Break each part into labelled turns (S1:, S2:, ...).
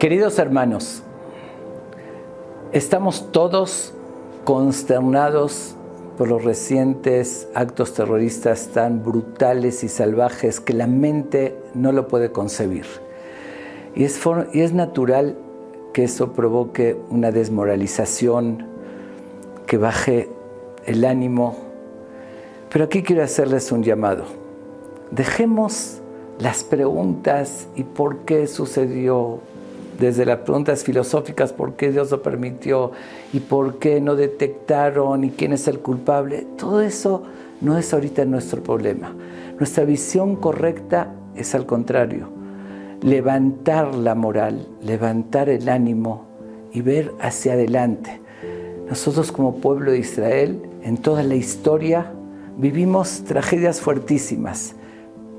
S1: Queridos hermanos, estamos todos consternados por los recientes actos terroristas tan brutales y salvajes que la mente no lo puede concebir. Y es, es natural que eso provoque una desmoralización, que baje el ánimo. Pero aquí quiero hacerles un llamado. Dejemos las preguntas y por qué sucedió, desde las preguntas filosóficas, por qué Dios lo permitió y por qué no detectaron y quién es el culpable, todo eso no es ahorita nuestro problema. Nuestra visión correcta es al contrario, levantar la moral, levantar el ánimo y ver hacia adelante. Nosotros como pueblo de Israel, en toda la historia, vivimos tragedias fuertísimas,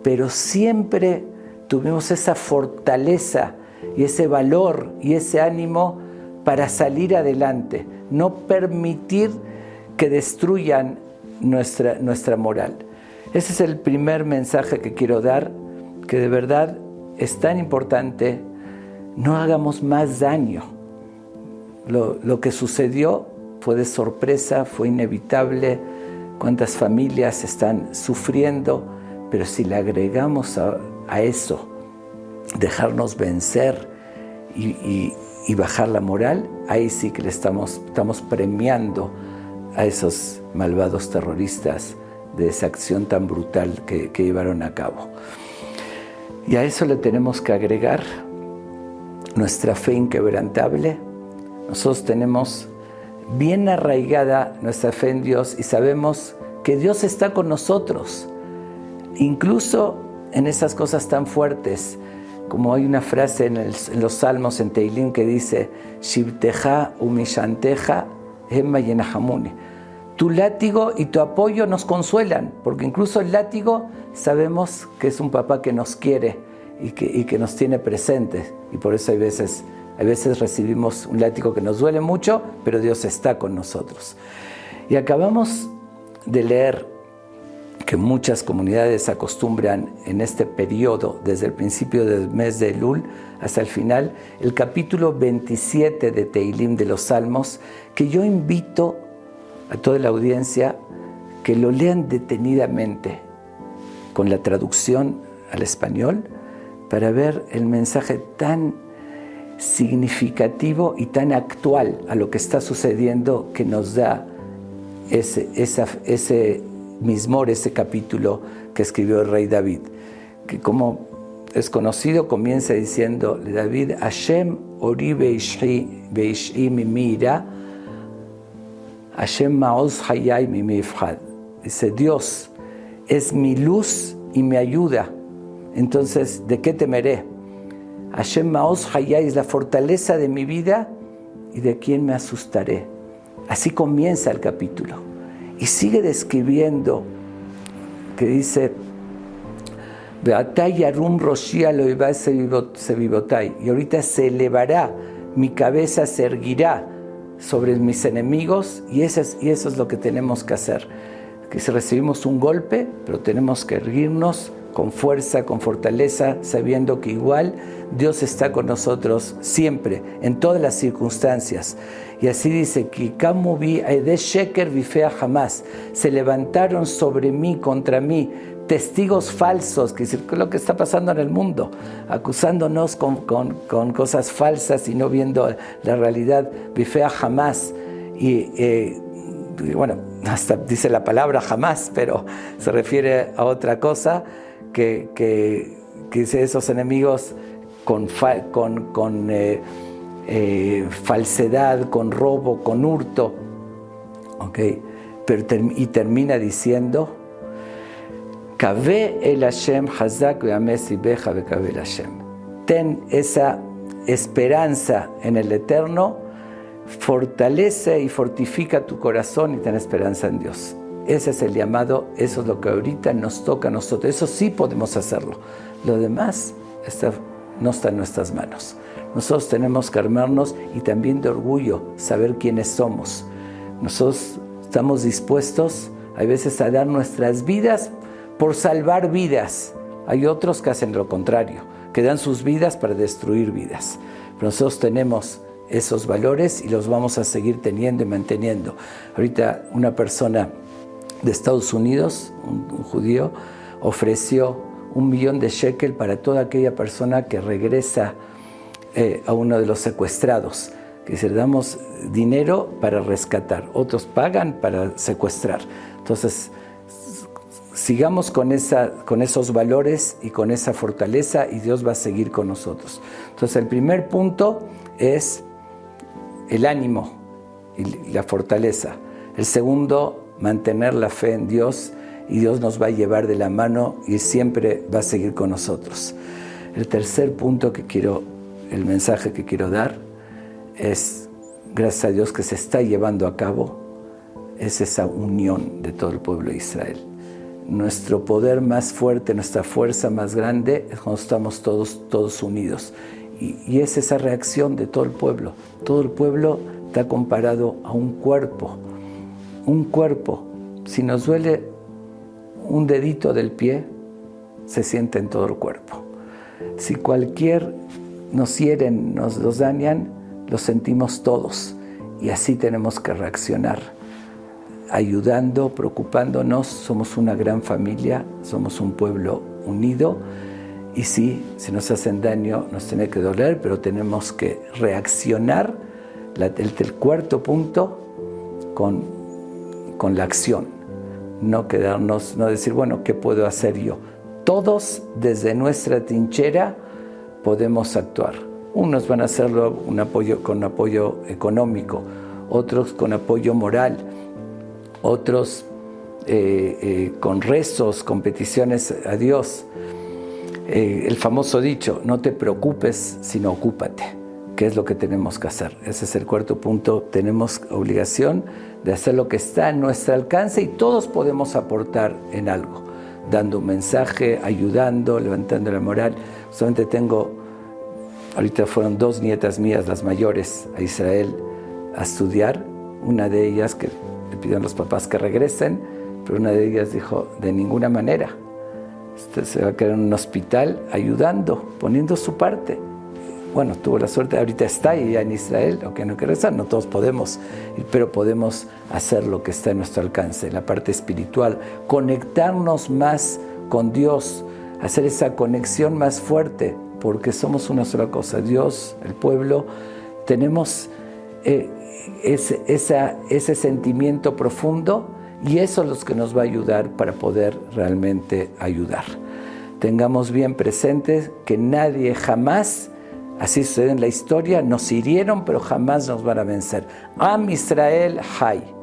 S1: pero siempre tuvimos esa fortaleza y ese valor y ese ánimo para salir adelante, no permitir que destruyan nuestra, nuestra moral. Ese es el primer mensaje que quiero dar, que de verdad es tan importante, no hagamos más daño. Lo, que sucedió fue de sorpresa, fue inevitable, cuántas familias están sufriendo, pero si le agregamos a eso dejarnos vencer y, bajar la moral, ahí sí que le estamos, premiando a esos malvados terroristas de esa acción tan brutal que, que llevaron a cabo. Y a eso le tenemos que agregar nuestra fe inquebrantable. Nosotros tenemos bien arraigada nuestra fe en Dios y sabemos que Dios está con nosotros, incluso en esas cosas tan fuertes como hay una frase en, los salmos en Teilín que dice, Shibteja umishanteja yenahamuni. Tu látigo y tu apoyo nos consuelan, porque incluso el látigo sabemos que es un papá que nos quiere y que, que nos tiene presentes. Y por eso hay veces, hay veces recibimos un látigo que nos duele mucho, pero Dios está con nosotros. Y acabamos de leer que muchas comunidades acostumbran en este periodo, desde el principio del mes de Elul hasta el final, el capítulo 27 de Teilim de los Salmos, que yo invito a toda la audiencia que lo lean detenidamente con la traducción al español para ver el mensaje tan significativo y tan actual a lo que está sucediendo que nos da ese, esa, ese Mismor, ese capítulo que escribió el rey David, que como es conocido comienza diciendo David, Hashem ori beishi mimira, Hashem maoz hayai mimifhad. Dice, Dios es mi luz y mi ayuda. Entonces, ¿de qué temeré? Hashem maoz hayai es la fortaleza de mi vida y de quién me asustaré. Así comienza el capítulo. Y sigue describiendo que dice, y ahorita se elevará, mi cabeza se erguirá sobre mis enemigos y eso, es, y eso es lo que tenemos que hacer. Que si recibimos un golpe, pero tenemos que erguirnos con fuerza, con fortaleza, sabiendo que igual Dios está con nosotros siempre, en todas las circunstancias. Y así dice, que de Sheker jamás, se levantaron sobre mí, contra mí, testigos falsos, que es lo que está pasando en el mundo, acusándonos con, cosas falsas y no viendo la realidad, Bifea jamás. Y eh, bueno, hasta dice la palabra jamás, pero se refiere a otra cosa que, que, esos enemigos con, con, eh, eh, falsedad, con robo, con hurto. Okay. Pero, y termina diciendo, el Hashem Hazak el Hashem. Ten esa esperanza en el Eterno, fortalece y fortifica tu corazón y ten esperanza en Dios. Ese es el llamado, eso es lo que ahorita nos toca a nosotros. Eso sí podemos hacerlo. Lo demás no está en nuestras manos. Nosotros tenemos que armarnos y también de orgullo saber quiénes somos. Nosotros estamos dispuestos a veces a dar nuestras vidas por salvar vidas. Hay otros que hacen lo contrario. que dan sus vidas para destruir vidas. Nosotros tenemos esos valores y los vamos a seguir teniendo y manteniendo. Ahorita una persona de Estados Unidos, un, judío, ofreció un millón de shekel para toda aquella persona que regresa eh, a uno de los secuestrados. Que se le damos dinero para rescatar, otros pagan para secuestrar. Entonces, sigamos con, esa, con esos valores y con esa fortaleza y Dios va a seguir con nosotros. Entonces, el primer punto es el ánimo y la fortaleza. El segundo, mantener la fe en Dios y Dios nos va a llevar de la mano y siempre va a seguir con nosotros. El tercer punto que quiero, el mensaje que quiero dar es, gracias a Dios que se está llevando a cabo, es esa unión de todo el pueblo de Israel. Nuestro poder más fuerte, nuestra fuerza más grande es cuando estamos todos, todos unidos. Y, y es esa reacción de todo el pueblo. Todo el pueblo está comparado a un cuerpo un cuerpo, si nos duele un dedito del pie, se siente en todo el cuerpo. Si cualquier nos hieren, nos, nos dañan, lo sentimos todos. Y así tenemos que reaccionar, ayudando, preocupándonos. Somos una gran familia, somos un pueblo unido. Y sí, si nos hacen daño, nos tiene que doler, pero tenemos que reaccionar. el cuarto punto con con la acción, no quedarnos, no decir, bueno, ¿qué puedo hacer yo? Todos desde nuestra trinchera podemos actuar. Unos van a hacerlo con apoyo económico, otros con apoyo moral, otros eh, eh, con rezos, con peticiones a Dios. Eh, el famoso dicho, no te preocupes, sino ocúpate. ¿Qué es lo que tenemos que hacer? Ese es el cuarto punto. Tenemos obligación de hacer lo que está en nuestro alcance y todos podemos aportar en algo, dando un mensaje, ayudando, levantando la moral. Solamente tengo, ahorita fueron dos nietas mías, las mayores, a Israel a estudiar. Una de ellas que le pidieron los papás que regresen, pero una de ellas dijo, de ninguna manera. Usted se va a quedar en un hospital ayudando, poniendo su parte bueno, tuvo la suerte, ahorita está ya en Israel, aunque no quiere estar, no todos podemos, pero podemos hacer lo que está en nuestro alcance, la parte espiritual, conectarnos más con Dios, hacer esa conexión más fuerte, porque somos una sola cosa, Dios, el pueblo, tenemos eh, ese, ese sentimiento profundo y eso es lo que nos va a ayudar para poder realmente ayudar. Tengamos bien presente que nadie jamás Así sucede en la historia, nos hirieron, pero jamás nos van a vencer. Am Israel Hay.